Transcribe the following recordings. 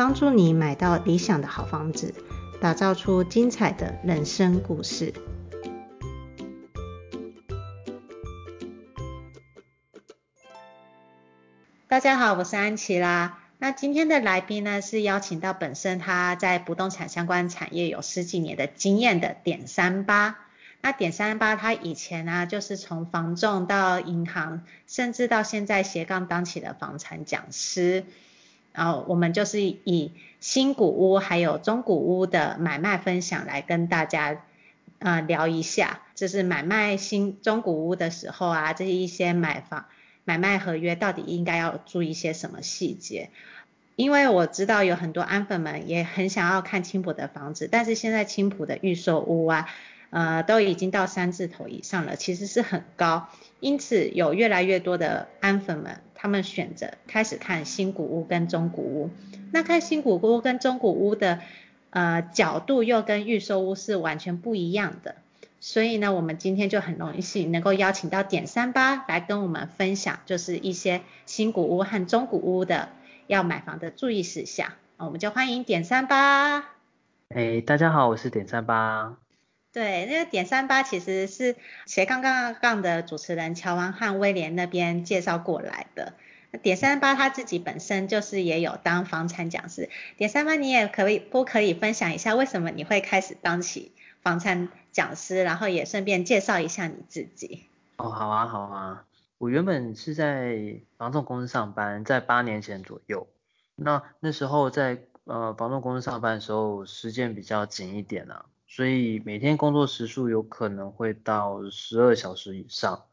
帮助你买到理想的好房子，打造出精彩的人生故事。大家好，我是安琪拉。那今天的来宾呢，是邀请到本身他在不动产相关产业有十几年的经验的点三八。那点三八他以前呢，就是从房仲到银行，甚至到现在斜杠当起了房产讲师。然后我们就是以新古屋还有中古屋的买卖分享来跟大家呃聊一下，就是买卖新中古屋的时候啊，这一些买房买卖合约到底应该要注意一些什么细节？因为我知道有很多安粉们也很想要看青浦的房子，但是现在青浦的预售屋啊，呃都已经到三字头以上了，其实是很高，因此有越来越多的安粉们。他们选择开始看新古屋跟中古屋，那看新古屋跟中古屋的呃角度又跟预售屋是完全不一样的，所以呢，我们今天就很荣幸能够邀请到点三八来跟我们分享，就是一些新古屋和中古屋的要买房的注意事项。我们就欢迎点三八。哎，大家好，我是点三八。对，那个点三八其实是斜杠杠杠的主持人乔王和威廉那边介绍过来的。那点三八他自己本身就是也有当房产讲师。点三八你也可以不可以分享一下为什么你会开始当起房产讲师，然后也顺便介绍一下你自己。哦，好啊，好啊。我原本是在房仲公司上班，在八年前左右。那那时候在呃房仲公司上班的时候，时间比较紧一点啊。所以每天工作时数有可能会到十二小时以上。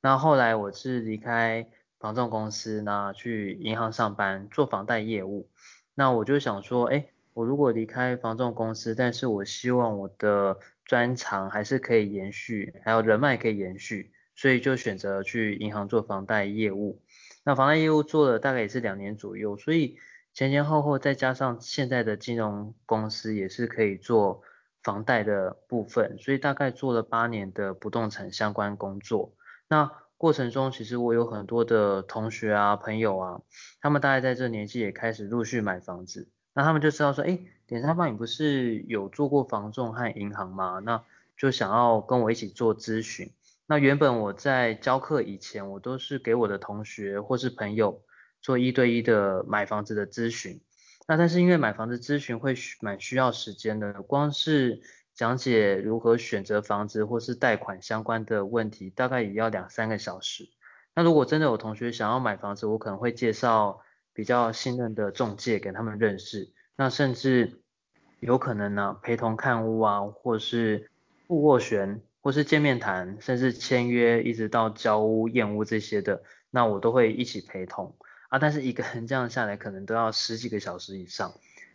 那后来我是离开房仲公司，那去银行上班做房贷业务。那我就想说，哎，我如果离开房仲公司，但是我希望我的专长还是可以延续，还有人脉可以延续，所以就选择去银行做房贷业务。那房贷业务做了大概也是两年左右，所以前前后后再加上现在的金融公司也是可以做。房贷的部分，所以大概做了八年的不动产相关工作。那过程中，其实我有很多的同学啊、朋友啊，他们大概在这年纪也开始陆续买房子。那他们就知道说，哎，点三八你不是有做过房仲和银行吗？那就想要跟我一起做咨询。那原本我在教课以前，我都是给我的同学或是朋友做一对一的买房子的咨询。那但是因为买房子咨询会蛮需要时间的，光是讲解如何选择房子或是贷款相关的问题，大概也要两三个小时。那如果真的有同学想要买房子，我可能会介绍比较信任的中介给他们认识。那甚至有可能呢陪同看屋啊，或是付斡旋，或是见面谈，甚至签约，一直到交屋验屋这些的，那我都会一起陪同。啊，但是一个人这样下来可能都要十几个小时以上。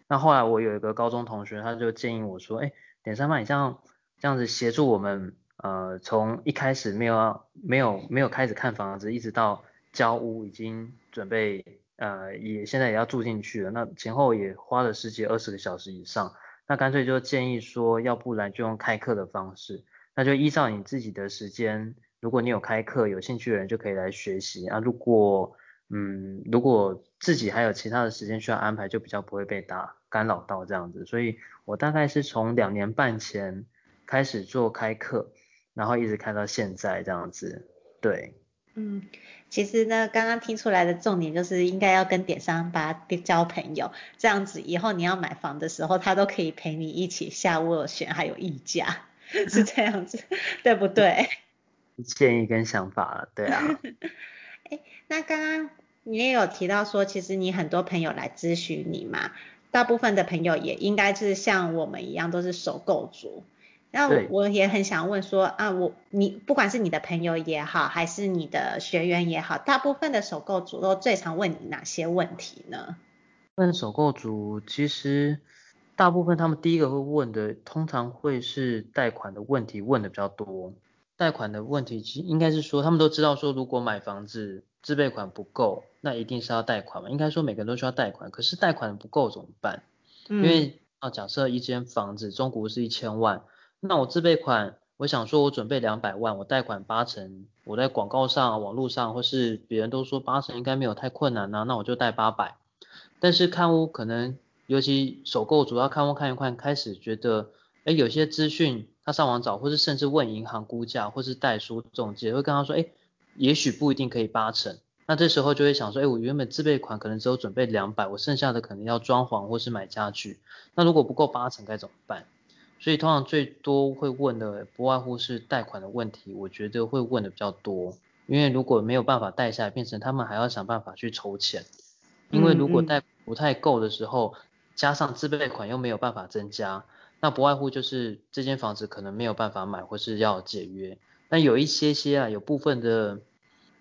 那后来我有一个高中同学，他就建议我说，哎，点三八，你这样这样子协助我们，呃，从一开始没有没有没有开始看房子，一直到交屋已经准备，呃，也现在也要住进去了，那前后也花了十几二十个小时以上。那干脆就建议说，要不然就用开课的方式，那就依照你自己的时间，如果你有开课，有兴趣的人就可以来学习啊。如果嗯，如果自己还有其他的时间需要安排，就比较不会被打干扰到这样子。所以我大概是从两年半前开始做开课，然后一直开到现在这样子。对，嗯，其实呢，刚刚听出来的重点就是应该要跟点三八交朋友，这样子以后你要买房的时候，他都可以陪你一起下斡旋，还有议价，是这样子，对不对？建议跟想法，对啊。哎，那刚刚你也有提到说，其实你很多朋友来咨询你嘛，大部分的朋友也应该是像我们一样都是首购族。那我，我也很想问说啊，我你不管是你的朋友也好，还是你的学员也好，大部分的首购族都最常问你哪些问题呢？问首购族其实大部分他们第一个会问的，通常会是贷款的问题问的比较多。贷款的问题其实应该是说，他们都知道说，如果买房子自备款不够，那一定是要贷款嘛。应该说每个人都需要贷款，可是贷款不够怎么办？因为啊，假设一间房子中古是一千万，那我自备款，我想说我准备两百万，我贷款八成，我在广告上、网络上或是别人都说八成应该没有太困难呐、啊，那我就贷八百。但是看屋可能，尤其首购主要看屋看一看，开始觉得，哎，有些资讯他上网找，或是甚至问银行估价，或是代书中介会跟他说，哎，也许不一定可以八成。那这时候就会想说，哎，我原本自备款可能只有准备两百，我剩下的可能要装潢或是买家具，那如果不够八成该怎么办？所以通常最多会问的不外乎是贷款的问题，我觉得会问的比较多，因为如果没有办法贷下来，变成他们还要想办法去筹钱。因为如果贷不太够的时候，加上自备款又没有办法增加，那不外乎就是这间房子可能没有办法买，或是要解约。但有一些些啊，有部分的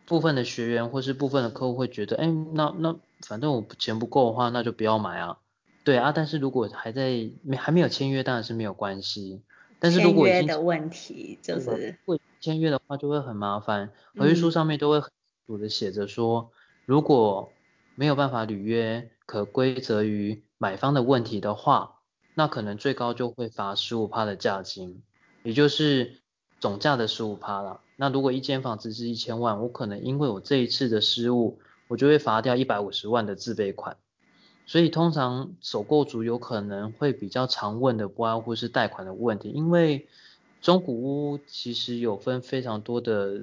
部分的学员或是部分的客户会觉得，哎，那那反正我钱不够的话，那就不要买啊。对啊，但是如果还在没还没有签约，当然是没有关系。但是如果签约的问题就是，会签约的话就会很麻烦，合约书上面都会很清楚的写着说，如果没有办法履约，可归责于买方的问题的话，那可能最高就会罚十五趴的价金，也就是总价的十五趴了。那如果一间房子是一千万，我可能因为我这一次的失误，我就会罚掉一百五十万的自备款。所以通常首购族有可能会比较常问的不外乎是贷款的问题，因为中古屋其实有分非常多的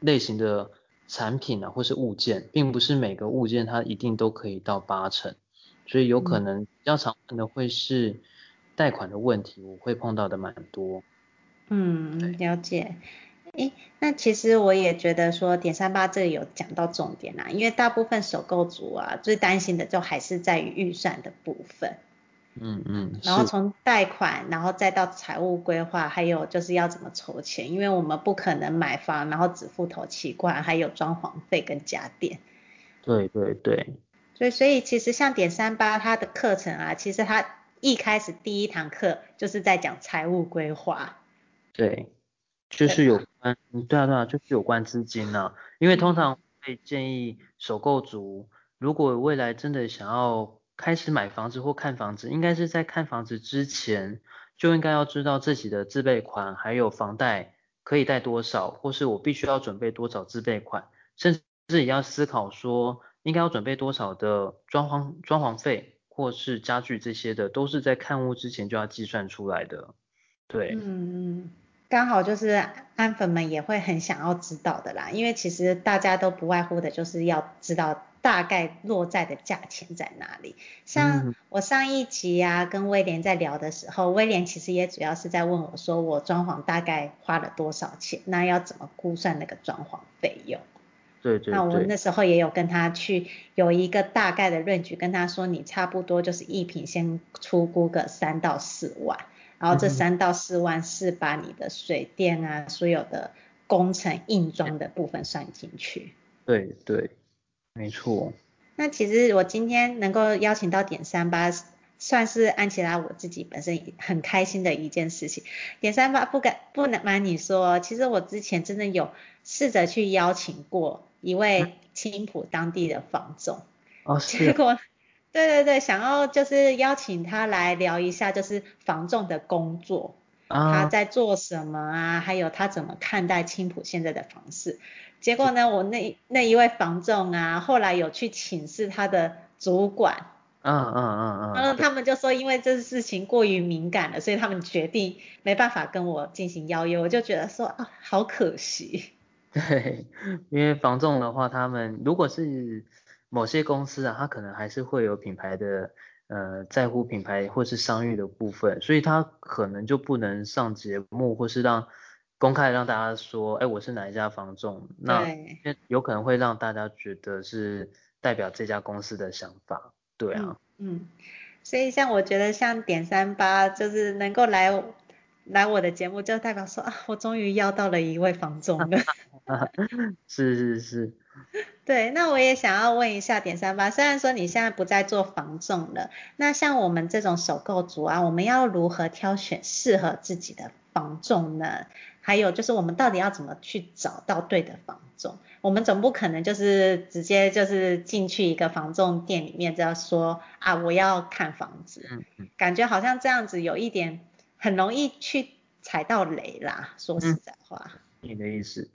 类型的。产品啊，或是物件，并不是每个物件它一定都可以到八成，所以有可能比较常问的会是贷款的问题，我会碰到的蛮多。嗯，了解。诶，那其实我也觉得说点三八这里有讲到重点啦，因为大部分首购族啊，最担心的就还是在于预算的部分。嗯嗯，然后从贷款，然后再到财务规划，还有就是要怎么筹钱，因为我们不可能买房，然后只付头期款，还有装潢费跟家电。对对对。所以所以其实像点三八它的课程啊，其实它一开始第一堂课就是在讲财务规划。对，就是有关，对啊对啊，就是有关资金啊，因为通常会建议首购族，如果未来真的想要。开始买房子或看房子，应该是在看房子之前就应该要知道自己的自备款还有房贷可以贷多少，或是我必须要准备多少自备款，甚至也要思考说应该要准备多少的装潢装潢费或是家具这些的，都是在看屋之前就要计算出来的。对，嗯嗯，刚好就是安粉们也会很想要知道的啦，因为其实大家都不外乎的就是要知道。大概落在的价钱在哪里？像我上一集啊，跟威廉在聊的时候，威廉其实也主要是在问我说，我装潢大概花了多少钱？那要怎么估算那个装潢费用？对对对。那我那时候也有跟他去有一个大概的 range，跟他说，你差不多就是一平先出估个三到四万，然后这三到四万是把你的水电啊，所有的工程硬装的部分算进去。对对。没错，那其实我今天能够邀请到点三八，算是安琪拉我自己本身很开心的一件事情。点三八不敢不能瞒你说，其实我之前真的有试着去邀请过一位青浦当地的房总，哦，结果，对对对，想要就是邀请他来聊一下，就是房仲的工作，啊，他在做什么啊，还有他怎么看待青浦现在的房市。结果呢，我那那一位房仲啊，后来有去请示他的主管，嗯嗯嗯嗯，然后他们就说，因为这事情过于敏感了，所以他们决定没办法跟我进行邀约。我就觉得说啊，好可惜。对，因为房仲的话，他们如果是某些公司啊，它可能还是会有品牌的呃在乎品牌或是商誉的部分，所以它可能就不能上节目或是让。公开让大家说，哎，我是哪一家房仲，那有可能会让大家觉得是代表这家公司的想法，对啊。嗯，嗯，所以像我觉得像点三八就是能够来来我的节目，就代表说啊，我终于邀到了一位房仲了。是 是是。对，那我也想要问一下点三八，虽然说你现在不再做房仲了，那像我们这种首购族啊，我们要如何挑选适合自己的房仲呢？还有就是我们到底要怎么去找到对的房仲？我们总不可能就是直接就是进去一个房仲店里面，就要说啊我要看房子，感觉好像这样子有一点很容易去踩到雷啦。说实在话，你的意思，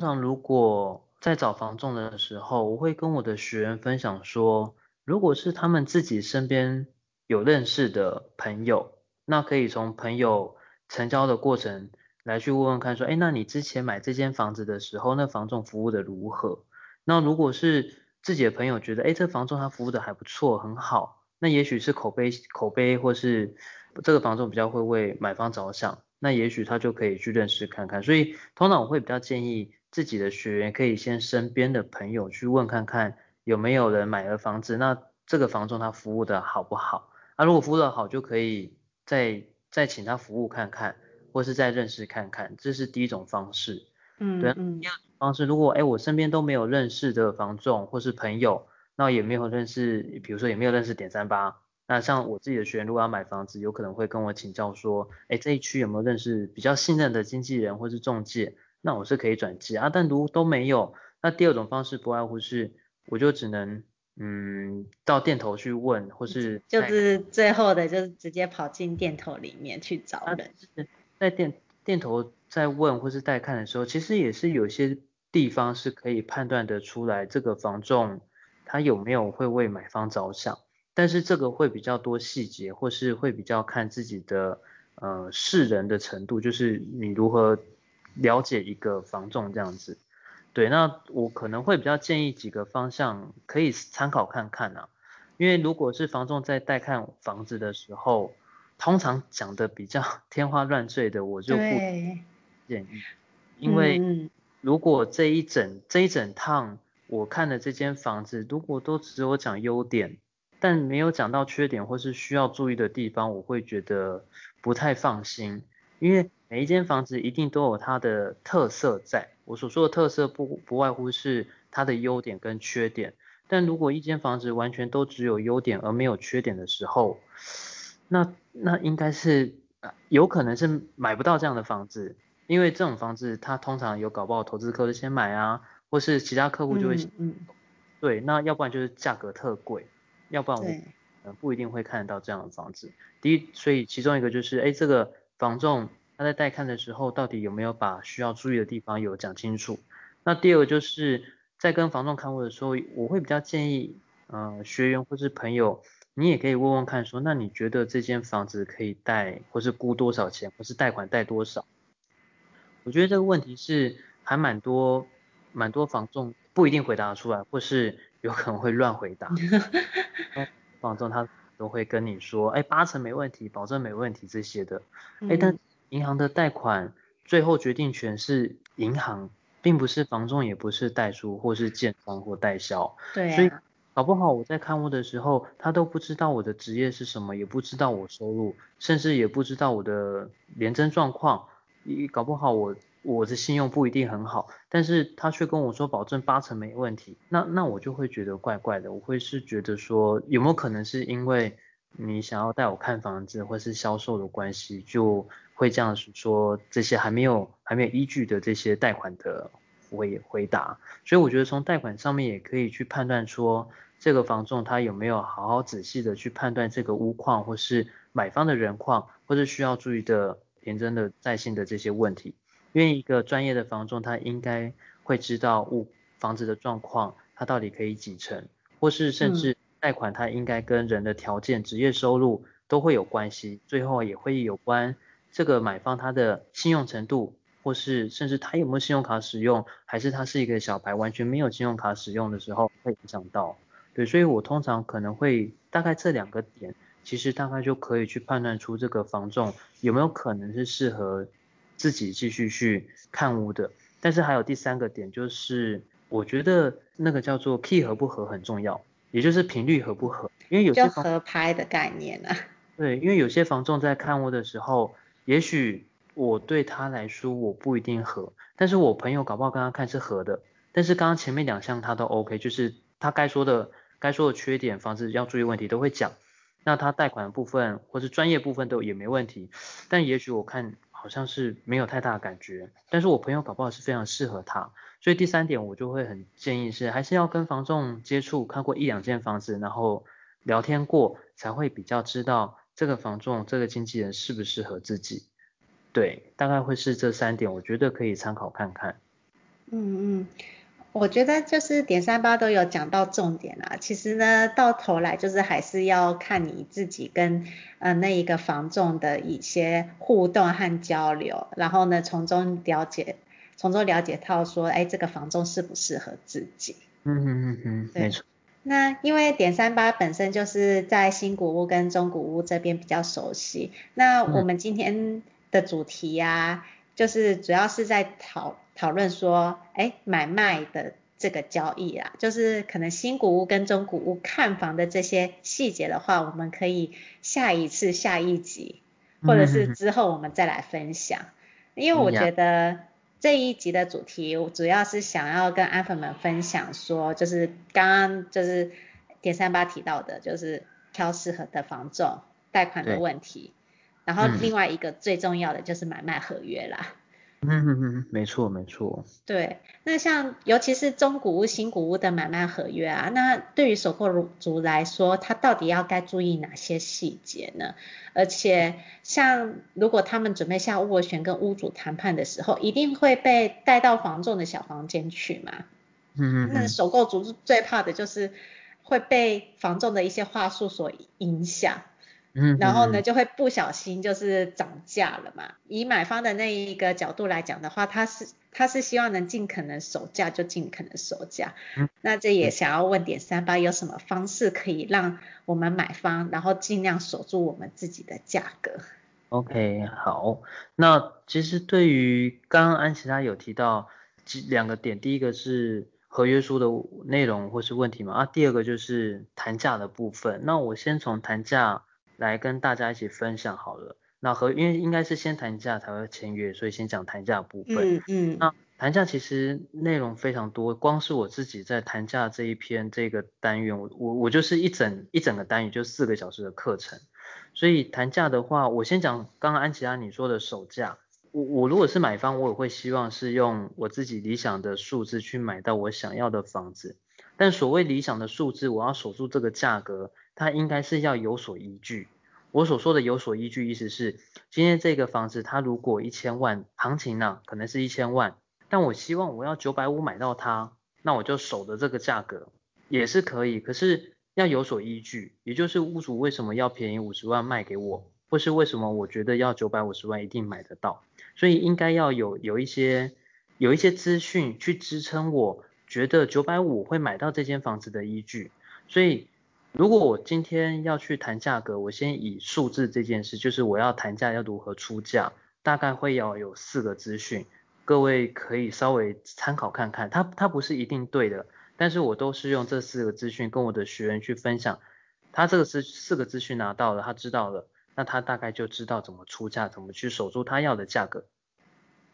通常如果。在找房仲的时候，我会跟我的学员分享说，如果是他们自己身边有认识的朋友，那可以从朋友成交的过程来去问问看，说，哎，那你之前买这间房子的时候，那房仲服务的如何？那如果是自己的朋友觉得，哎，这房仲他服务的还不错，很好，那也许是口碑口碑，或是这个房仲比较会为买方着想，那也许他就可以去认识看看。所以通常我会比较建议。自己的学员可以先身边的朋友去问看看有没有人买了房子，那这个房仲他服务的好不好？那、啊、如果服务的好，就可以再再请他服务看看，或是再认识看看，这是第一种方式。嗯，对。第二种方式，如果哎我身边都没有认识的房仲或是朋友，那也没有认识，比如说也没有认识点三八，那像我自己的学员如果要买房子，有可能会跟我请教说，哎这一区有没有认识比较信任的经纪人或是中介？那我是可以转介啊，但如都没有，那第二种方式不外乎是，我就只能嗯到店头去问，或是就是最后的就是直接跑进店头里面去找人。在店店头在问或是带看的时候，其实也是有些地方是可以判断得出来这个房仲他有没有会为买方着想，但是这个会比较多细节，或是会比较看自己的呃识人的程度，就是你如何。了解一个房仲这样子，对，那我可能会比较建议几个方向可以参考看看啊，因为如果是房仲在带看房子的时候，通常讲的比较 天花乱坠的，我就不建议，因为如果这一整这一整趟我看的这间房子，如果都只有讲优点，但没有讲到缺点或是需要注意的地方，我会觉得不太放心，因为。每一间房子一定都有它的特色在，我所说的特色不不外乎是它的优点跟缺点。但如果一间房子完全都只有优点而没有缺点的时候，那那应该是有可能是买不到这样的房子，因为这种房子它通常有搞不好投资客就先买啊，或是其他客户就会嗯，嗯对，那要不然就是价格特贵，要不然我不一定会看得到这样的房子。第一，所以其中一个就是哎这个房仲。他在带看的时候，到底有没有把需要注意的地方有讲清楚？那第二个就是在跟房仲看屋的时候，我会比较建议，呃，学员或是朋友，你也可以问问看说，那你觉得这间房子可以贷，或是估多少钱，或是贷款贷多少？我觉得这个问题是还蛮多，蛮多房仲不一定回答出来，或是有可能会乱回答。房仲他都会跟你说，哎，八成没问题，保证没问题这些的，哎，但。银行的贷款最后决定权是银行，并不是房仲，也不是代书或是建商或代销。对啊。所以搞不好我在看屋的时候，他都不知道我的职业是什么，也不知道我收入，甚至也不知道我的廉征状况。搞不好我我的信用不一定很好，但是他却跟我说保证八成没问题。那那我就会觉得怪怪的，我会是觉得说有没有可能是因为你想要带我看房子或是销售的关系就。会这样说，这些还没有还没有依据的这些贷款的回回答，所以我觉得从贷款上面也可以去判断说，这个房仲他有没有好好仔细的去判断这个屋况，或是买方的人况，或是需要注意的田真的在线的这些问题。因为一个专业的房仲，他应该会知道屋房子的状况，他到底可以几成，或是甚至贷款它应该跟人的条件、职业收入都会有关系，最后也会有关。这个买方他的信用程度，或是甚至他有没有信用卡使用，还是他是一个小白，完全没有信用卡使用的时候，会影响到。对，所以我通常可能会大概这两个点，其实大概就可以去判断出这个房仲有没有可能是适合自己继续去看屋的。但是还有第三个点，就是我觉得那个叫做 key 合不合很重要，也就是频率合不合，因为有些合拍的概念啊。对，因为有些房仲在看屋的时候。也许我对他来说我不一定合，但是我朋友搞不好跟他看是合的，但是刚刚前面两项他都 OK，就是他该说的该说的缺点、房子要注意问题都会讲，那他贷款的部分或是专业部分都也没问题，但也许我看好像是没有太大的感觉，但是我朋友搞不好是非常适合他，所以第三点我就会很建议是还是要跟房仲接触，看过一两间房子，然后聊天过才会比较知道这个房仲这个经纪人适不适合自己。对，大概会是这三点，我觉得可以参考看看。嗯嗯，我觉得就是点三八都有讲到重点啦。其实呢，到头来就是还是要看你自己跟呃那一个房仲的一些互动和交流，然后呢从中了解，从中了解到说，哎，这个房仲适不适合自己。嗯嗯嗯嗯，没错。那因为点三八本身就是在新古屋跟中古屋这边比较熟悉，那我们今天、嗯。的主题呀、啊，就是主要是在讨讨论说，哎，买卖的这个交易啊，就是可能新古屋跟中古屋看房的这些细节的话，我们可以下一次下一集，或者是之后我们再来分享。嗯、因为我觉得这一集的主题，我主要是想要跟安粉们分享说，就是刚刚就是点三八提到的，就是挑适合的房仲贷款的问题。然后另外一个最重要的就是买卖合约啦。嗯嗯嗯，没错没错。对，那像尤其是中古屋、新古屋的买卖合约啊，那对于首购族来说，他到底要该注意哪些细节呢？而且像如果他们准备下斡旋跟屋主谈判的时候，一定会被带到房仲的小房间去嘛？嗯嗯。那首购族最怕的就是会被房仲的一些话术所影响。嗯，然后呢，就会不小心就是涨价了嘛。以买方的那一个角度来讲的话，他是他是希望能尽可能守价就尽可能守价。嗯，那这也想要问点三八有什么方式可以让我们买方，然后尽量守住我们自己的价格。OK，好。那其实对于刚刚安琪拉有提到两个点，第一个是合约书的内容或是问题嘛，啊，第二个就是谈价的部分。那我先从谈价。来跟大家一起分享好了。那和因为应该是先谈价才会签约，所以先讲谈价部分。嗯嗯。那谈价其实内容非常多，光是我自己在谈价这一篇这个单元，我我我就是一整一整个单元就四个小时的课程。所以谈价的话，我先讲刚刚安琪拉你说的首价。我我如果是买方，我也会希望是用我自己理想的数字去买到我想要的房子。但所谓理想的数字，我要守住这个价格。它应该是要有所依据。我所说的有所依据，意思是今天这个房子它如果一千万，行情呢、可能是一千万，但我希望我要九百五买到它，那我就守着这个价格也是可以。可是要有所依据，也就是屋主为什么要便宜五十万卖给我，或是为什么我觉得要九百五十万一定买得到，所以应该要有有一些有一些资讯去支撑我觉得九百五会买到这间房子的依据，所以。如果我今天要去谈价格，我先以数字这件事，就是我要谈价要如何出价，大概会要有四个资讯，各位可以稍微参考看看，它它不是一定对的，但是我都是用这四个资讯跟我的学员去分享，他这个是四个资讯拿到了，他知道了，那他大概就知道怎么出价，怎么去守住他要的价格。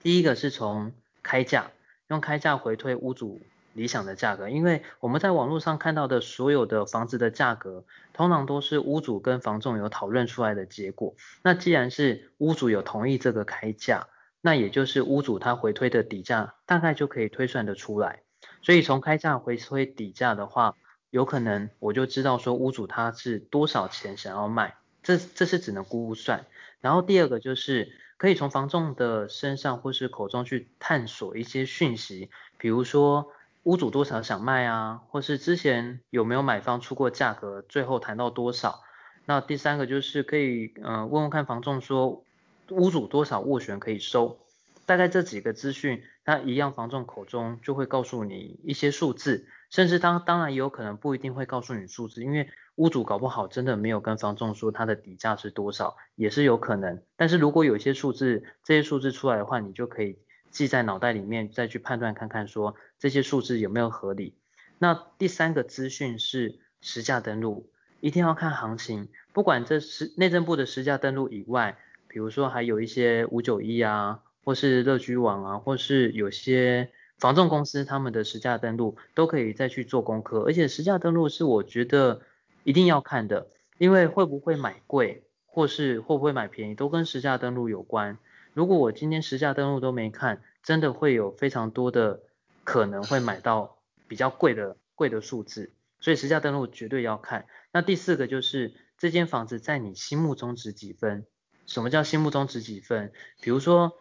第一个是从开价，用开价回推屋主。理想的价格，因为我们在网络上看到的所有的房子的价格，通常都是屋主跟房仲有讨论出来的结果。那既然是屋主有同意这个开价，那也就是屋主他回推的底价，大概就可以推算得出来。所以从开价回推底价的话，有可能我就知道说屋主他是多少钱想要卖，这这是只能估算。然后第二个就是可以从房仲的身上或是口中去探索一些讯息，比如说。屋主多少想卖啊？或是之前有没有买方出过价格，最后谈到多少？那第三个就是可以，呃，问问看房仲说，屋主多少斡旋可以收？大概这几个资讯，那一样房仲口中就会告诉你一些数字，甚至当当然也有可能不一定会告诉你数字，因为屋主搞不好真的没有跟房仲说他的底价是多少，也是有可能。但是如果有一些数字，这些数字出来的话，你就可以。记在脑袋里面，再去判断看看，说这些数字有没有合理。那第三个资讯是实价登录，一定要看行情，不管这是内政部的实价登录以外，比如说还有一些五九一啊，或是乐居网啊，或是有些房仲公司他们的实价登录都可以再去做功课，而且实价登录是我觉得一定要看的，因为会不会买贵，或是会不会买便宜，都跟实价登录有关。如果我今天实价登录都没看，真的会有非常多的可能会买到比较贵的贵的数字，所以实价登录绝对要看。那第四个就是这间房子在你心目中值几分？什么叫心目中值几分？比如说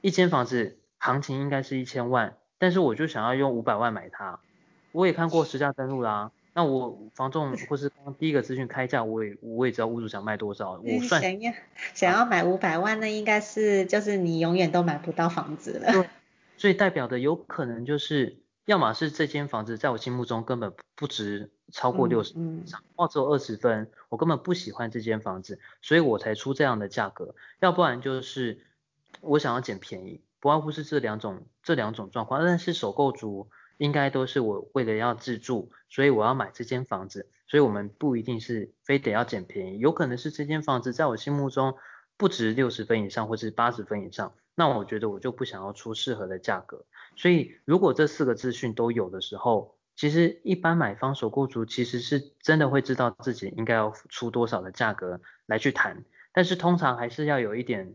一间房子行情应该是一千万，但是我就想要用五百万买它。我也看过实价登录啦。那我房仲或是刚第一个资讯开价，我也我也知道屋主想卖多少，我算想要想要买五百万，那应该是就是你永远都买不到房子了。对，所以代表的有可能就是，要么是这间房子在我心目中根本不值超过六十分，或者二十分，我根本不喜欢这间房子，所以我才出这样的价格。要不然就是我想要捡便宜，不外乎是这两种这两种状况。但是首购族。应该都是我为了要自住，所以我要买这间房子，所以我们不一定是非得要捡便宜，有可能是这间房子在我心目中不值六十分以上，或是八十分以上，那我觉得我就不想要出适合的价格。所以如果这四个资讯都有的时候，其实一般买方首购族其实是真的会知道自己应该要出多少的价格来去谈，但是通常还是要有一点，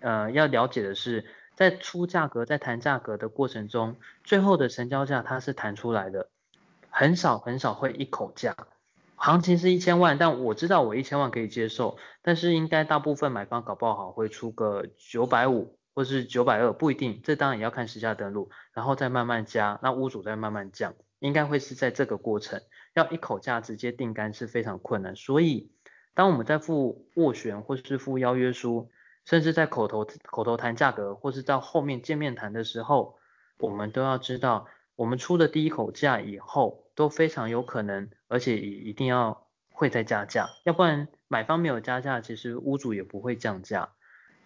呃，要了解的是。在出价格、在谈价格的过程中，最后的成交价它是谈出来的，很少很少会一口价。行情是一千万，但我知道我一千万可以接受，但是应该大部分买方搞不好会出个九百五或是九百二，不一定。这当然也要看实价登录，然后再慢慢加，那屋主再慢慢降，应该会是在这个过程。要一口价直接定杆是非常困难，所以当我们在付斡旋或是付邀约书。甚至在口头口头谈价格，或是到后面见面谈的时候，我们都要知道，我们出的第一口价以后都非常有可能，而且也一定要会再加价，要不然买方没有加价，其实屋主也不会降价。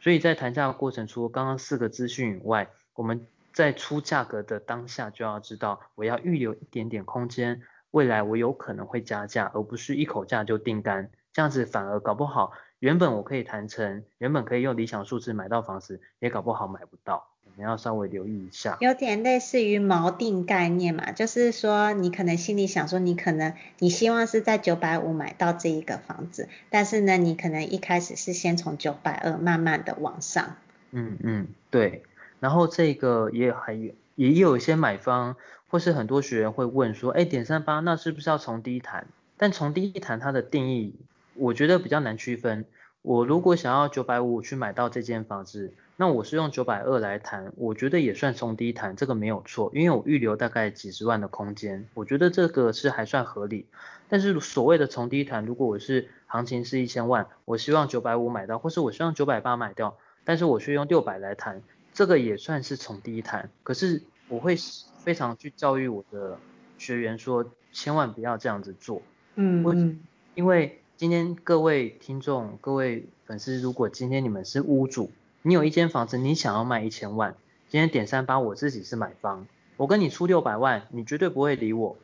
所以在谈价的过程，除了刚刚四个资讯以外，我们在出价格的当下就要知道，我要预留一点点空间，未来我有可能会加价，而不是一口价就定单，这样子反而搞不好。原本我可以谈成，原本可以用理想数字买到房子，也搞不好买不到，你要稍微留意一下。有点类似于锚定概念嘛，就是说你可能心里想说，你可能你希望是在九百五买到这一个房子，但是呢，你可能一开始是先从九百二慢慢的往上。嗯嗯，对。然后这个也还有也有一些买方或是很多学员会问说，哎，点三八那是不是要从低谈？但从低谈它的定义。我觉得比较难区分。我如果想要九百五去买到这间房子，那我是用九百二来谈，我觉得也算从低谈，这个没有错，因为我预留大概几十万的空间，我觉得这个是还算合理。但是所谓的从低谈，如果我是行情是一千万，我希望九百五买到，或是我希望九百八买掉，但是我却用六百来谈，这个也算是从低谈。可是我会非常去教育我的学员说，千万不要这样子做。嗯嗯，因为。今天各位听众、各位粉丝，如果今天你们是屋主，你有一间房子，你想要卖一千万，今天点三八，我自己是买方，我跟你出六百万，你绝对不会理我。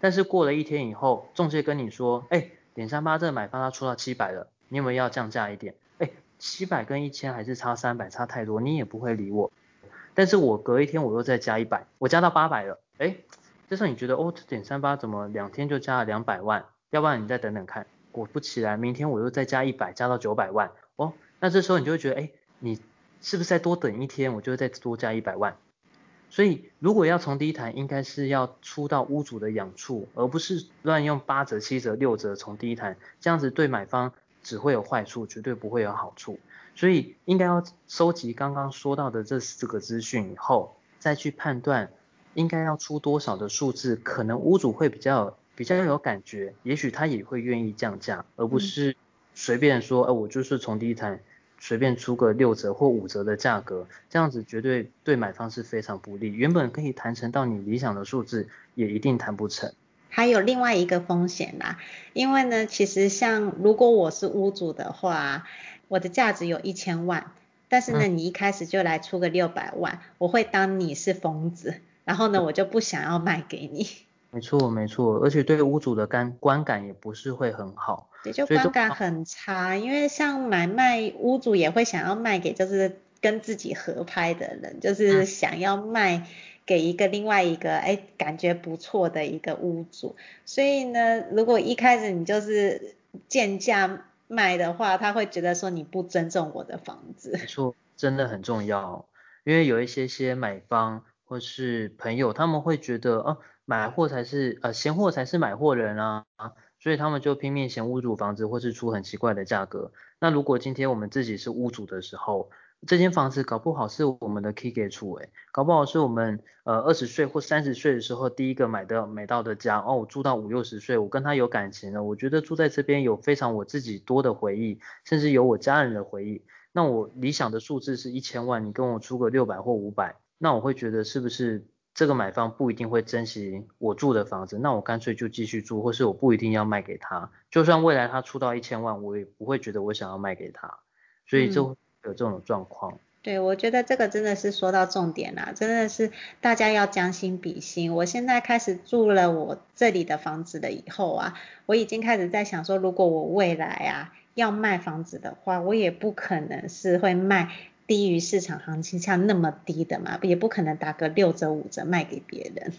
但是过了一天以后，中介跟你说，哎，点三八这个买方他出到七百了，你有没有要降价一点？哎，七百跟一千还是差三百，差太多，你也不会理我。但是我隔一天我又再加一百，我加到八百了，哎，这时候你觉得哦，这点三八怎么两天就加了两百万？要不然你再等等看。果不其然，明天我又再加一百，加到九百万哦。那这时候你就会觉得，哎，你是不是再多等一天，我就会再多加一百万？所以如果要从低谈，应该是要出到屋主的养处，而不是乱用八折、七折、六折从低谈，这样子对买方只会有坏处，绝对不会有好处。所以应该要收集刚刚说到的这四个资讯以后，再去判断应该要出多少的数字，可能屋主会比较。比较有感觉，也许他也会愿意降价，而不是随便说，呃，我就是从第一谈，随便出个六折或五折的价格，这样子绝对对买方是非常不利。原本可以谈成到你理想的数字，也一定谈不成。还有另外一个风险啦，因为呢，其实像如果我是屋主的话，我的价值有一千万，但是呢，嗯、你一开始就来出个六百万，我会当你是疯子，然后呢，我就不想要卖给你。没错，没错，而且对屋主的感观感也不是会很好。也就观感很差，因为像买卖屋主也会想要卖给就是跟自己合拍的人，就是想要卖给一个另外一个哎感觉不错的一个屋主，所以呢，如果一开始你就是贱价卖的话，他会觉得说你不尊重我的房子。没错，真的很重要，因为有一些些买方或是朋友，他们会觉得哦。买货才是呃，嫌货才是买货人啊，所以他们就拼命嫌屋主房子或是出很奇怪的价格。那如果今天我们自己是屋主的时候，这间房子搞不好是我们的 key 给出诶，搞不好是我们呃二十岁或三十岁的时候第一个买的买到的家哦，我住到五六十岁，我跟他有感情了，我觉得住在这边有非常我自己多的回忆，甚至有我家人的回忆。那我理想的数字是一千万，你跟我出个六百或五百，那我会觉得是不是？这个买方不一定会珍惜我住的房子，那我干脆就继续住，或是我不一定要卖给他。就算未来他出到一千万，我也不会觉得我想要卖给他。所以就有这种状况。嗯，对，我觉得这个真的是说到重点啦，真的是大家要将心比心。我现在开始住了我这里的房子了以后啊，我已经开始在想说，如果我未来啊要卖房子的话，我也不可能是会卖。低于市场行情价那么低的嘛，也不可能打个六折五折卖给别人。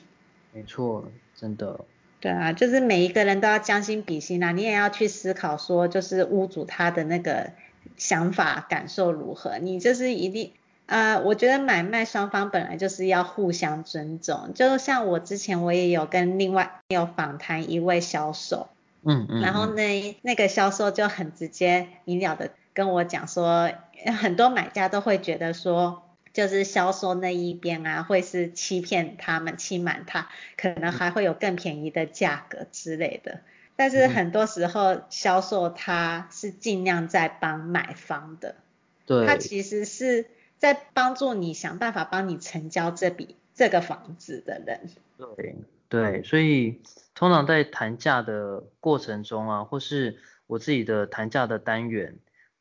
没错，真的。对啊，就是每一个人都要将心比心啊，你也要去思考说，就是屋主他的那个想法感受如何。你就是一定，呃，我觉得买卖双方本来就是要互相尊重。就像我之前我也有跟另外有访谈一位销售，嗯嗯，然后呢，那个销售就很直接明了的跟我讲说。很多买家都会觉得说，就是销售那一边啊，会是欺骗他们、欺瞒他，可能还会有更便宜的价格之类的。但是很多时候，销售他是尽量在帮买方的，对，他其实是在帮助你想办法帮你成交这笔这个房子的人。对对，所以通常在谈价的过程中啊，或是我自己的谈价的单元。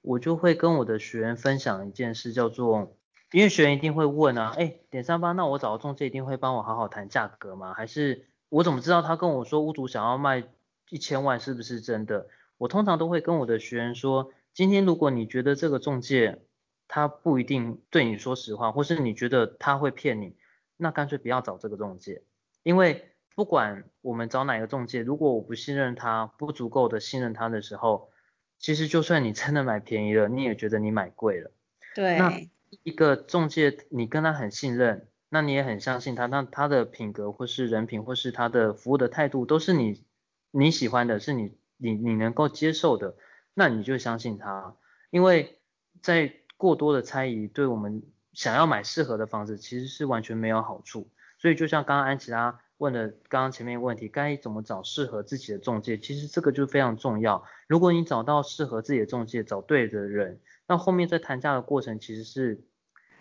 我就会跟我的学员分享一件事，叫做，因为学员一定会问啊，哎，点三八，那我找到中介一定会帮我好好谈价格吗？还是我怎么知道他跟我说屋主想要卖一千万是不是真的？我通常都会跟我的学员说，今天如果你觉得这个中介他不一定对你说实话，或是你觉得他会骗你，那干脆不要找这个中介，因为不管我们找哪个中介，如果我不信任他，不足够的信任他的时候。其实就算你真的买便宜了，你也觉得你买贵了。对。那一个中介，你跟他很信任，那你也很相信他，那他的品格或是人品或是他的服务的态度都是你你喜欢的，是你你你能够接受的，那你就相信他。因为在过多的猜疑，对我们想要买适合的房子，其实是完全没有好处。所以就像刚刚安琪拉。问了刚刚前面问题，该怎么找适合自己的中介？其实这个就非常重要。如果你找到适合自己的中介，找对的人，那后面在谈价的过程其实是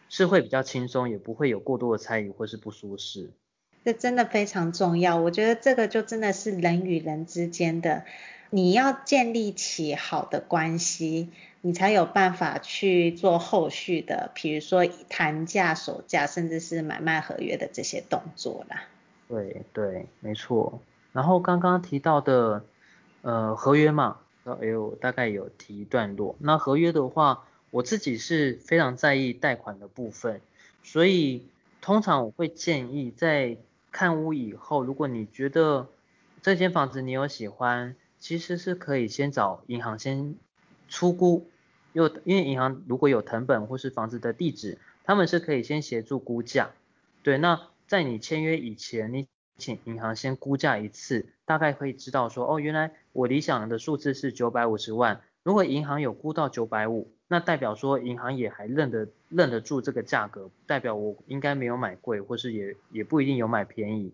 是会比较轻松，也不会有过多的猜疑或是不舒适。这真的非常重要。我觉得这个就真的是人与人之间的，你要建立起好的关系，你才有办法去做后续的，比如说谈价、手价，甚至是买卖合约的这些动作啦。对对，没错。然后刚刚提到的，呃，合约嘛，哎呦，大概有提一段落。那合约的话，我自己是非常在意贷款的部分，所以通常我会建议在看屋以后，如果你觉得这间房子你有喜欢，其实是可以先找银行先出估，又因为银行如果有成本或是房子的地址，他们是可以先协助估价。对，那。在你签约以前，你请银行先估价一次，大概可以知道说，哦，原来我理想的数字是九百五十万。如果银行有估到九百五，那代表说银行也还认得认得住这个价格，代表我应该没有买贵，或是也也不一定有买便宜。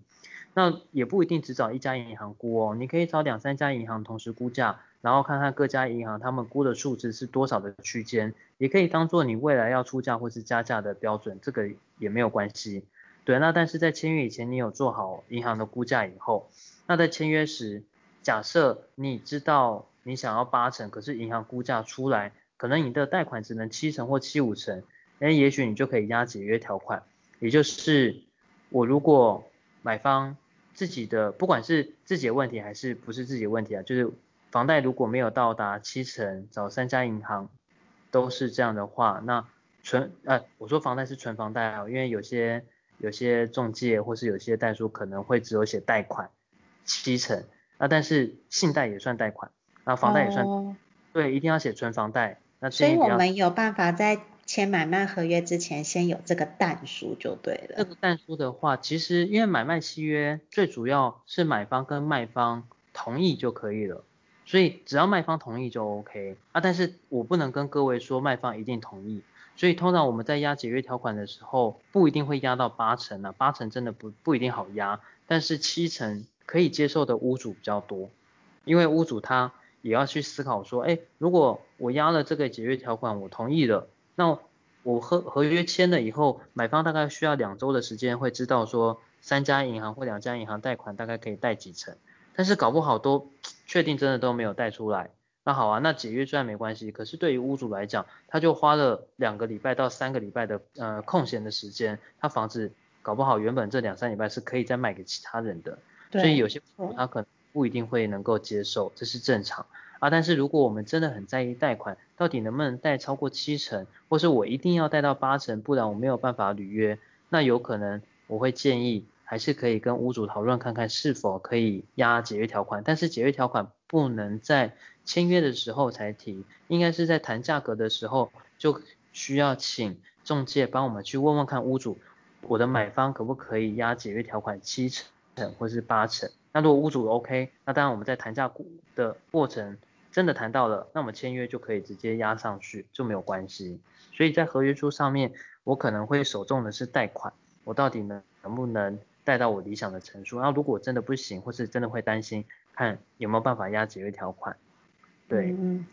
那也不一定只找一家银行估哦，你可以找两三家银行同时估价，然后看看各家银行他们估的数字是多少的区间，也可以当做你未来要出价或是加价的标准，这个也没有关系。对，那但是在签约以前，你有做好银行的估价以后，那在签约时，假设你知道你想要八成，可是银行估价出来，可能你的贷款只能七成或七五成，那也许你就可以压解约条款，也就是我如果买方自己的，不管是自己的问题还是不是自己的问题啊，就是房贷如果没有到达七成，找三家银行都是这样的话，那存呃我说房贷是纯房贷啊，因为有些有些中介或是有些代书可能会只有写贷款七成，那但是信贷也算贷款，那房贷也算，哦、对，一定要写纯房贷。那所以我们有办法在签买卖合约之前先有这个但书就对了。这个但书的话，其实因为买卖契约最主要是买方跟卖方同意就可以了，所以只要卖方同意就 OK 啊。但是我不能跟各位说卖方一定同意，所以通常我们在押解约条款的时候，不一定会押到八成啊，八成真的不不一定好押，但是七成可以接受的屋主比较多，因为屋主他也要去思考说，哎，如果我押了这个解约条款，我同意了。那我合合约签了以后，买方大概需要两周的时间会知道说三家银行或两家银行贷款大概可以贷几成，但是搞不好都确定真的都没有贷出来。那好啊，那解约虽然没关系，可是对于屋主来讲，他就花了两个礼拜到三个礼拜的呃空闲的时间，他房子搞不好原本这两三礼拜是可以再卖给其他人的，所以有些他可能不一定会能够接受，这是正常。啊，但是如果我们真的很在意贷款，到底能不能贷超过七成，或是我一定要贷到八成，不然我没有办法履约，那有可能我会建议还是可以跟屋主讨论看看是否可以压解约条款，但是解约条款不能在签约的时候才提，应该是在谈价格的时候就需要请中介帮我们去问问看屋主，我的买方可不可以押解约条款七成或是八成，那如果屋主 OK，那当然我们在谈价的过程。真的谈到了，那我们签约就可以直接押上去，就没有关系。所以在合约书上面，我可能会首重的是贷款，我到底能能不能贷到我理想的成数？然后如果真的不行，或是真的会担心，看有没有办法压解约条款。对，嗯，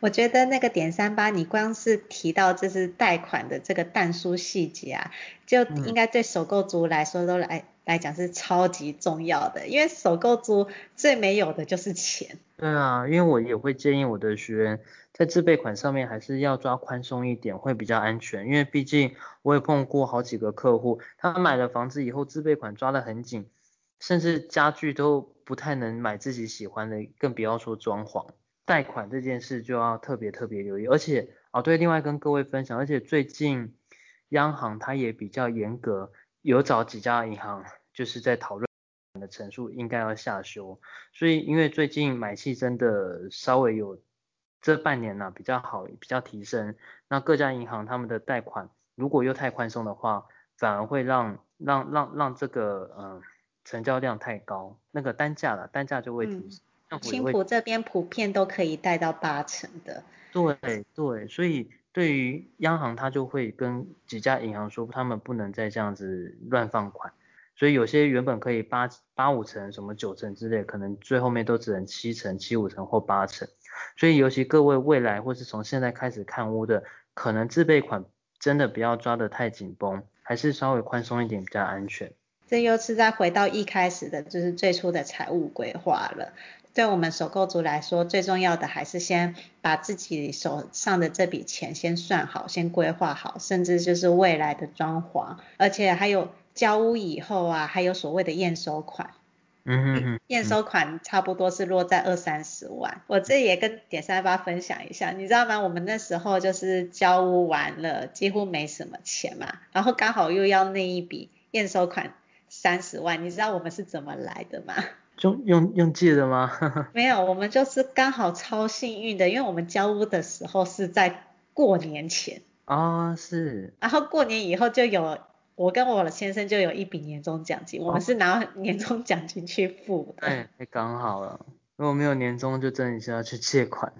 我觉得那个点三八，你光是提到这是贷款的这个但书细节啊，就应该对首购族来说都来。嗯来讲是超级重要的，因为首购族最没有的就是钱。对啊，因为我也会建议我的学员在自备款上面还是要抓宽松一点，会比较安全。因为毕竟我也碰过好几个客户，他买了房子以后自备款抓得很紧，甚至家具都不太能买自己喜欢的，更不要说装潢。贷款这件事就要特别特别留意，而且哦对，另外跟各位分享，而且最近央行它也比较严格。有找几家银行，就是在讨论的成数应该要下修，所以因为最近买气真的稍微有这半年呢、比较好，比较提升，那各家银行他们的贷款如果又太宽松的话，反而会让让让让这个嗯、成交量太高，那个单价了单价就会提升。青浦这边普遍都可以贷到八成的。对对，所以。对于央行，他就会跟几家银行说，他们不能再这样子乱放款，所以有些原本可以八八五成、什么九成之类，可能最后面都只能七成、七五成或八成。所以尤其各位未来或是从现在开始看屋的，可能自备款真的不要抓得太紧绷，还是稍微宽松一点比较安全。这又是再回到一开始的，就是最初的财务规划了。对我们首购族来说，最重要的还是先把自己手上的这笔钱先算好，先规划好，甚至就是未来的装潢，而且还有交屋以后啊，还有所谓的验收款。嗯哼哼。验收款差不多是落在二三十万。我这也跟点三八分享一下，你知道吗？我们那时候就是交屋完了，几乎没什么钱嘛，然后刚好又要那一笔验收款三十万，你知道我们是怎么来的吗？就用用借的吗？没有，我们就是刚好超幸运的，因为我们交屋的时候是在过年前啊、哦，是。然后过年以后就有，我跟我的先生就有一笔年终奖金，哦、我们是拿 年终奖金去付的。哎，太刚好了，如果没有年终，就真的是要去借款。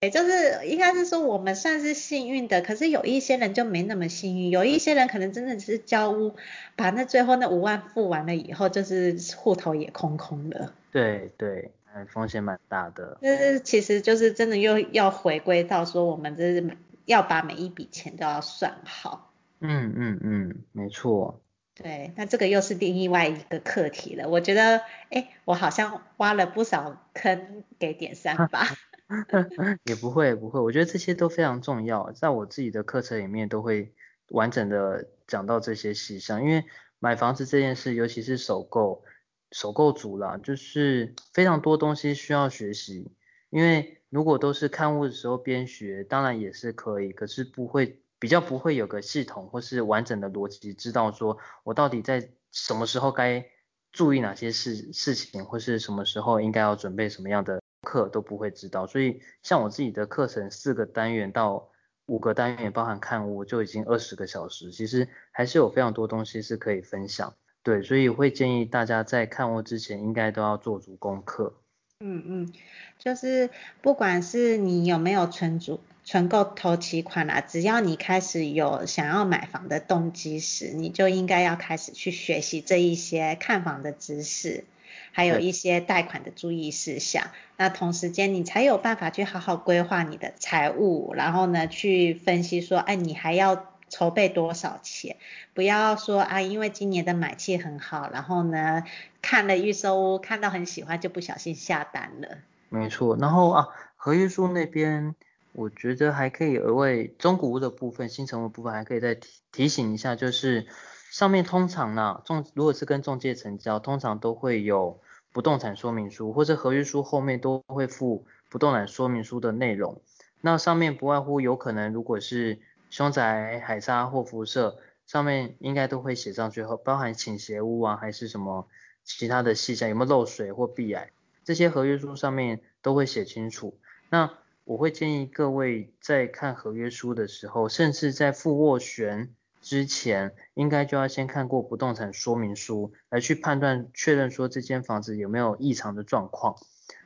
也就是应该是说我们算是幸运的，可是有一些人就没那么幸运，有一些人可能真的只是交屋，把那最后那五万付完了以后，就是户头也空空了。对对，风险蛮大的。但是其实就是真的又要回归到说，我们这是要把每一笔钱都要算好。嗯嗯嗯，没错。对，那这个又是另外一个课题了。我觉得，哎，我好像挖了不少坑给点三吧。也不会不会，我觉得这些都非常重要，在我自己的课程里面都会完整的讲到这些细项，因为买房子这件事，尤其是首购，首购族啦，就是非常多东西需要学习，因为如果都是看物的时候边学，当然也是可以，可是不会比较不会有个系统或是完整的逻辑，知道说我到底在什么时候该注意哪些事事情，或是什么时候应该要准备什么样的课都不会知道。所以像我自己的课程四个单元到五个单元，包含看物就已经二十个小时，其实还是有非常多东西是可以分享。对，所以会建议大家在看物之前，应该都要做足功课。嗯嗯，就是不管是你有没有存足存够头期款啦，只要你开始有想要买房的动机时，你就应该要开始去学习这一些看房的知识，还有一些贷款的注意事项。那同时间你才有办法去好好规划你的财务，然后呢去分析说，哎，你还要。筹备多少钱？不要说啊，因为今年的买气很好，然后呢，看了预售屋，看到很喜欢，就不小心下单了。没错，然后啊，合约书那边，我觉得还可以额外中古屋的部分、新成屋的部分还可以再提提醒一下，就是上面通常呢，中如果是跟中介成交，通常都会有不动产说明书，或者合约书后面都会附不动产说明书的内容。那上面不外乎有可能，如果是凶宅、海砂或辐射上面应该都会写上去，包含倾斜屋啊，还是什么其他的细项，有没有漏水或壁癌，这些合约书上面都会写清楚。那我会建议各位在看合约书的时候，甚至在付斡旋之前，应该就要先看过不动产说明书，来去判断确认说这间房子有没有异常的状况。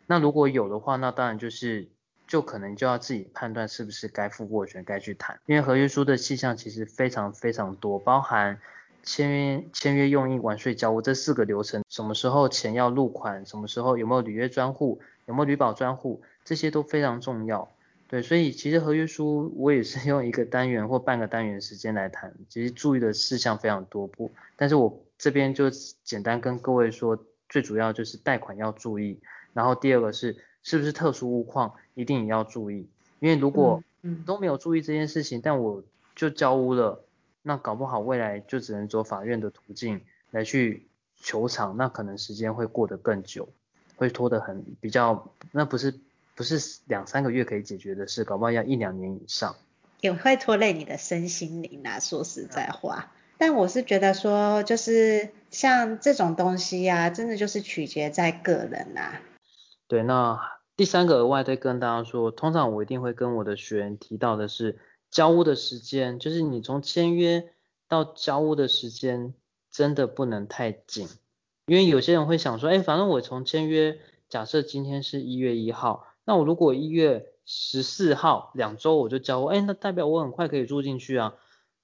那如果有的话，那当然就是。就可能就要自己判断是不是该付斡旋，该去谈，因为合约书的细项其实非常非常多，包含签约、签约用印、完税交屋这四个流程，什么时候钱要入款，什么时候有没有履约专户，有没有履保专户，这些都非常重要。对，所以其实合约书我也是 用一个单元或半个单元时间来谈，其实注意的事项非常多不，但是我这边就简单跟各位说，最主要就是贷款要注意，然后第二个是。是不是特殊物况，一定也要注意，因为如果都没有注意这件事情，嗯嗯、但我就交屋了，那搞不好未来就只能走法院的途径来去求偿，那可能时间会过得更久，会拖得很比较，那不是不是两三个月可以解决的事，搞不好要一两年以上，也会拖累你的身心灵啊，说实在话。但我是觉得说，就是像这种东西呀、啊，真的就是取决在个人啊。对，那第三个额外再跟大家说，通常我一定会跟我的学员提到的是，交屋的时间，就是你从签约到交屋的时间，真的不能太紧，因为有些人会想说，哎，反正我从签约，假设今天是一月一号，那我如果一月十四号两周我就交屋，哎，那代表我很快可以住进去啊？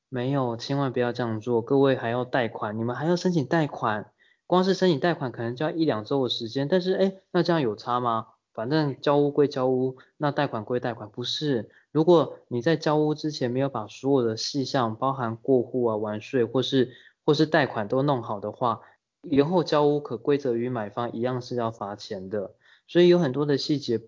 没有，千万不要这样做，各位还要贷款，你们还要申请贷款。光是申请贷款可能就要一两周的时间，但是诶，那这样有差吗？反正交屋归交屋，那贷款归贷款，不是。如果你在交屋之前没有把所有的细项，包含过户啊、完税或是或是贷款都弄好的话，以后交屋可归责于买方一样是要罚钱的。所以有很多的细节，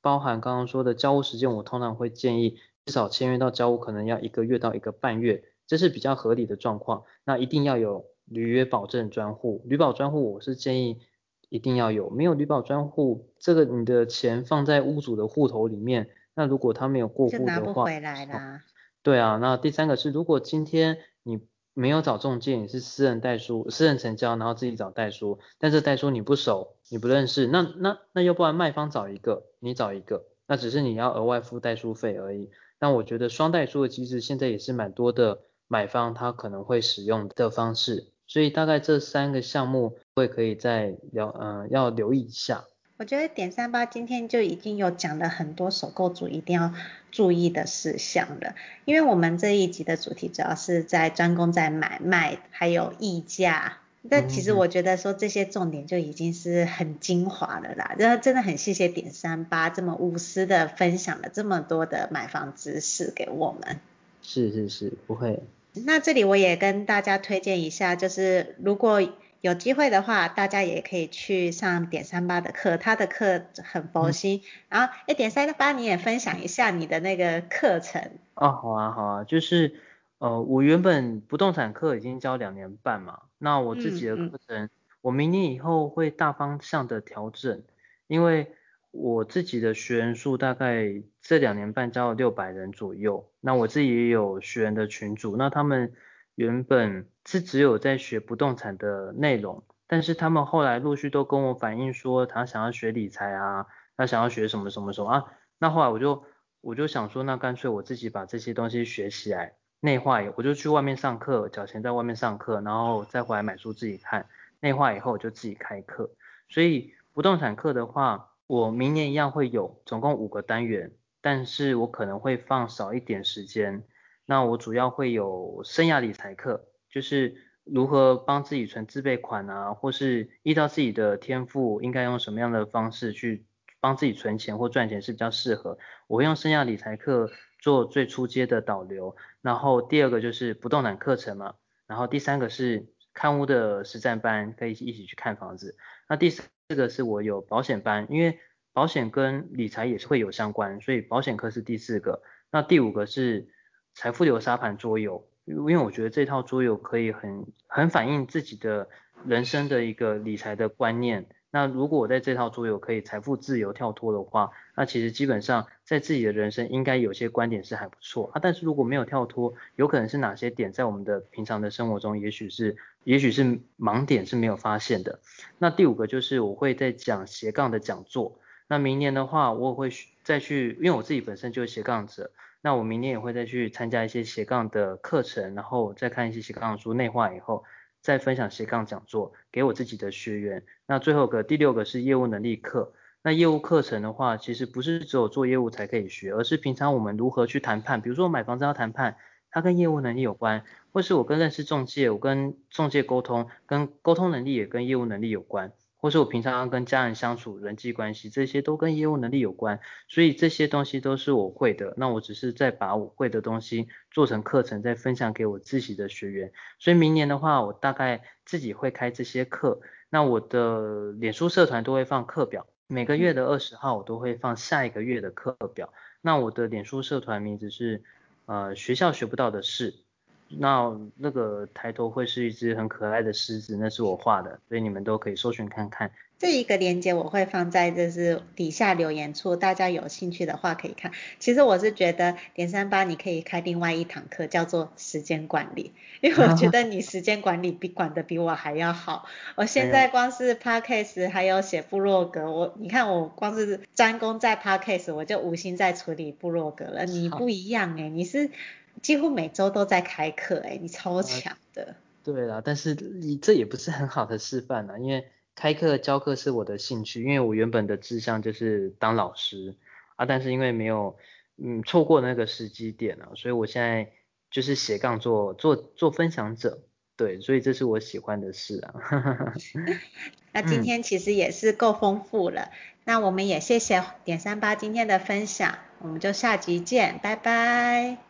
包含刚刚说的交屋时间，我通常会建议至少签约到交屋可能要一个月到一个半月，这是比较合理的状况。那一定要有。履约保证专户，履保专户我是建议一定要有，没有履保专户，这个你的钱放在屋主的户头里面，那如果他没有过户的话，就拿不回来啦。对啊，那第三个是，如果今天你没有找中介，你是私人代书、私人成交，然后自己找代书，但是代书你不熟，你不认识，那那那要不然卖方找一个，你找一个，那只是你要额外付代书费而已。那我觉得双代书的机制现在也是蛮多的买方他可能会使用的方式。所以大概这三个项目会可以再聊，嗯、要留意一下。我觉得点三八今天就已经有讲了很多首购族一定要注意的事项了，因为我们这一集的主题主要是在专攻在买卖还有议价，但其实我觉得说这些重点就已经是很精华了啦，真的真的很谢谢点三八这么无私的分享了这么多的买房知识给我们。是是是，不会。那这里我也跟大家推荐一下，就是如果有机会的话，大家也可以去上点三八的课，他的课很佛心。嗯、然后，哎，点三八你也分享一下你的那个课程。哦，好啊，好啊，就是呃，我原本不动产课已经教两年半嘛，那我自己的课程，嗯嗯、我明年以后会大方向的调整，因为我自己的学员数大概这两年半教了六百人左右。那我自己也有学员的群组，那他们原本是只有在学不动产的内容，但是他们后来陆续都跟我反映说，他想要学理财啊，他想要学什么什么什么啊。那后来我就我就想说，那干脆我自己把这些东西学起来，内化，我就去外面上课，缴钱在外面上课，然后再回来买书自己看，内化以后我就自己开课。所以不动产课的话，我明年一样会有，总共五个单元，但是我可能会放少一点时间。那我主要会有生涯理财课，就是如何帮自己存自备款啊，或是依照自己的天赋，应该用什么样的方式去帮自己存钱或赚钱是比较适合。我会用生涯理财课做最初阶的导流，然后第二个就是不动产课程嘛，然后第三个是看屋的实战班，可以一起去看房子。那第四个是我有保险班，因为保险跟理财也是会有相关，所以保险课是第四个。那第五个是财富流沙盘桌游，因为我觉得这套桌游可以很很反映自己的人生的一个理财的观念。那如果我在这套桌游可以财富自由跳脱的话，那其实基本上在自己的人生应该有些观点是还不错啊。但是如果没有跳脱，有可能是哪些点在我们的平常的生活中，也许是也许是盲点是没有发现的。那第五个就是我会在讲斜杠的讲座。那明年的话，我会再去，因为我自己本身就是斜杠者，那我明年也会再去参加一些斜杠的课程，然后再看一些斜杠书，内化以后。再分享斜杠讲座给我自己的学员。那最后个第六个是业务能力课。那业务课程的话，其实不是只有做业务才可以学，而是平常我们如何去谈判。比如说我买房子要谈判，它跟业务能力有关；或是我跟认识中介，我跟中介沟通，跟沟通能力也跟业务能力有关。或是我平常跟家人相处，人际关系这些都跟业务能力有关，所以这些东西都是我会的。那我只是在把我会的东西做成课程，再分享给我自己的学员。所以明年的话，我大概自己会开这些课。那我的脸书社团都会放课表，每个月的二十号我都会放下一个月的课表。那我的脸书社团名字是呃学校学不到的事。那那个抬头会是一只很可爱的狮子，那是我画的，所以你们都可以搜寻看看。这一个链接我会放在就是底下留言处，大家有兴趣的话可以看。其实我是觉得点三八你可以开另外一堂课，叫做时间管理，因为我 觉得你时间管理比管的比我还要好。我现在光是 Podcast 还有写部落格，我你看我光是专攻在 Podcast，我就无心在处理部落格了。你不一样哎、欸，你是。几乎每周都在开课，哎，你超强的。呃，对啦，但是你这也不是很好的示范啦，因为开课教课是我的兴趣，因为我原本的志向就是当老师啊，但是因为没有嗯错过那个时机点啊，所以我现在就是斜杠做做做分享者，对，所以这是我喜欢的事啊。那今天其实也是够丰富了，嗯，那我们也谢谢点三八今天的分享，我们就下集见，拜拜。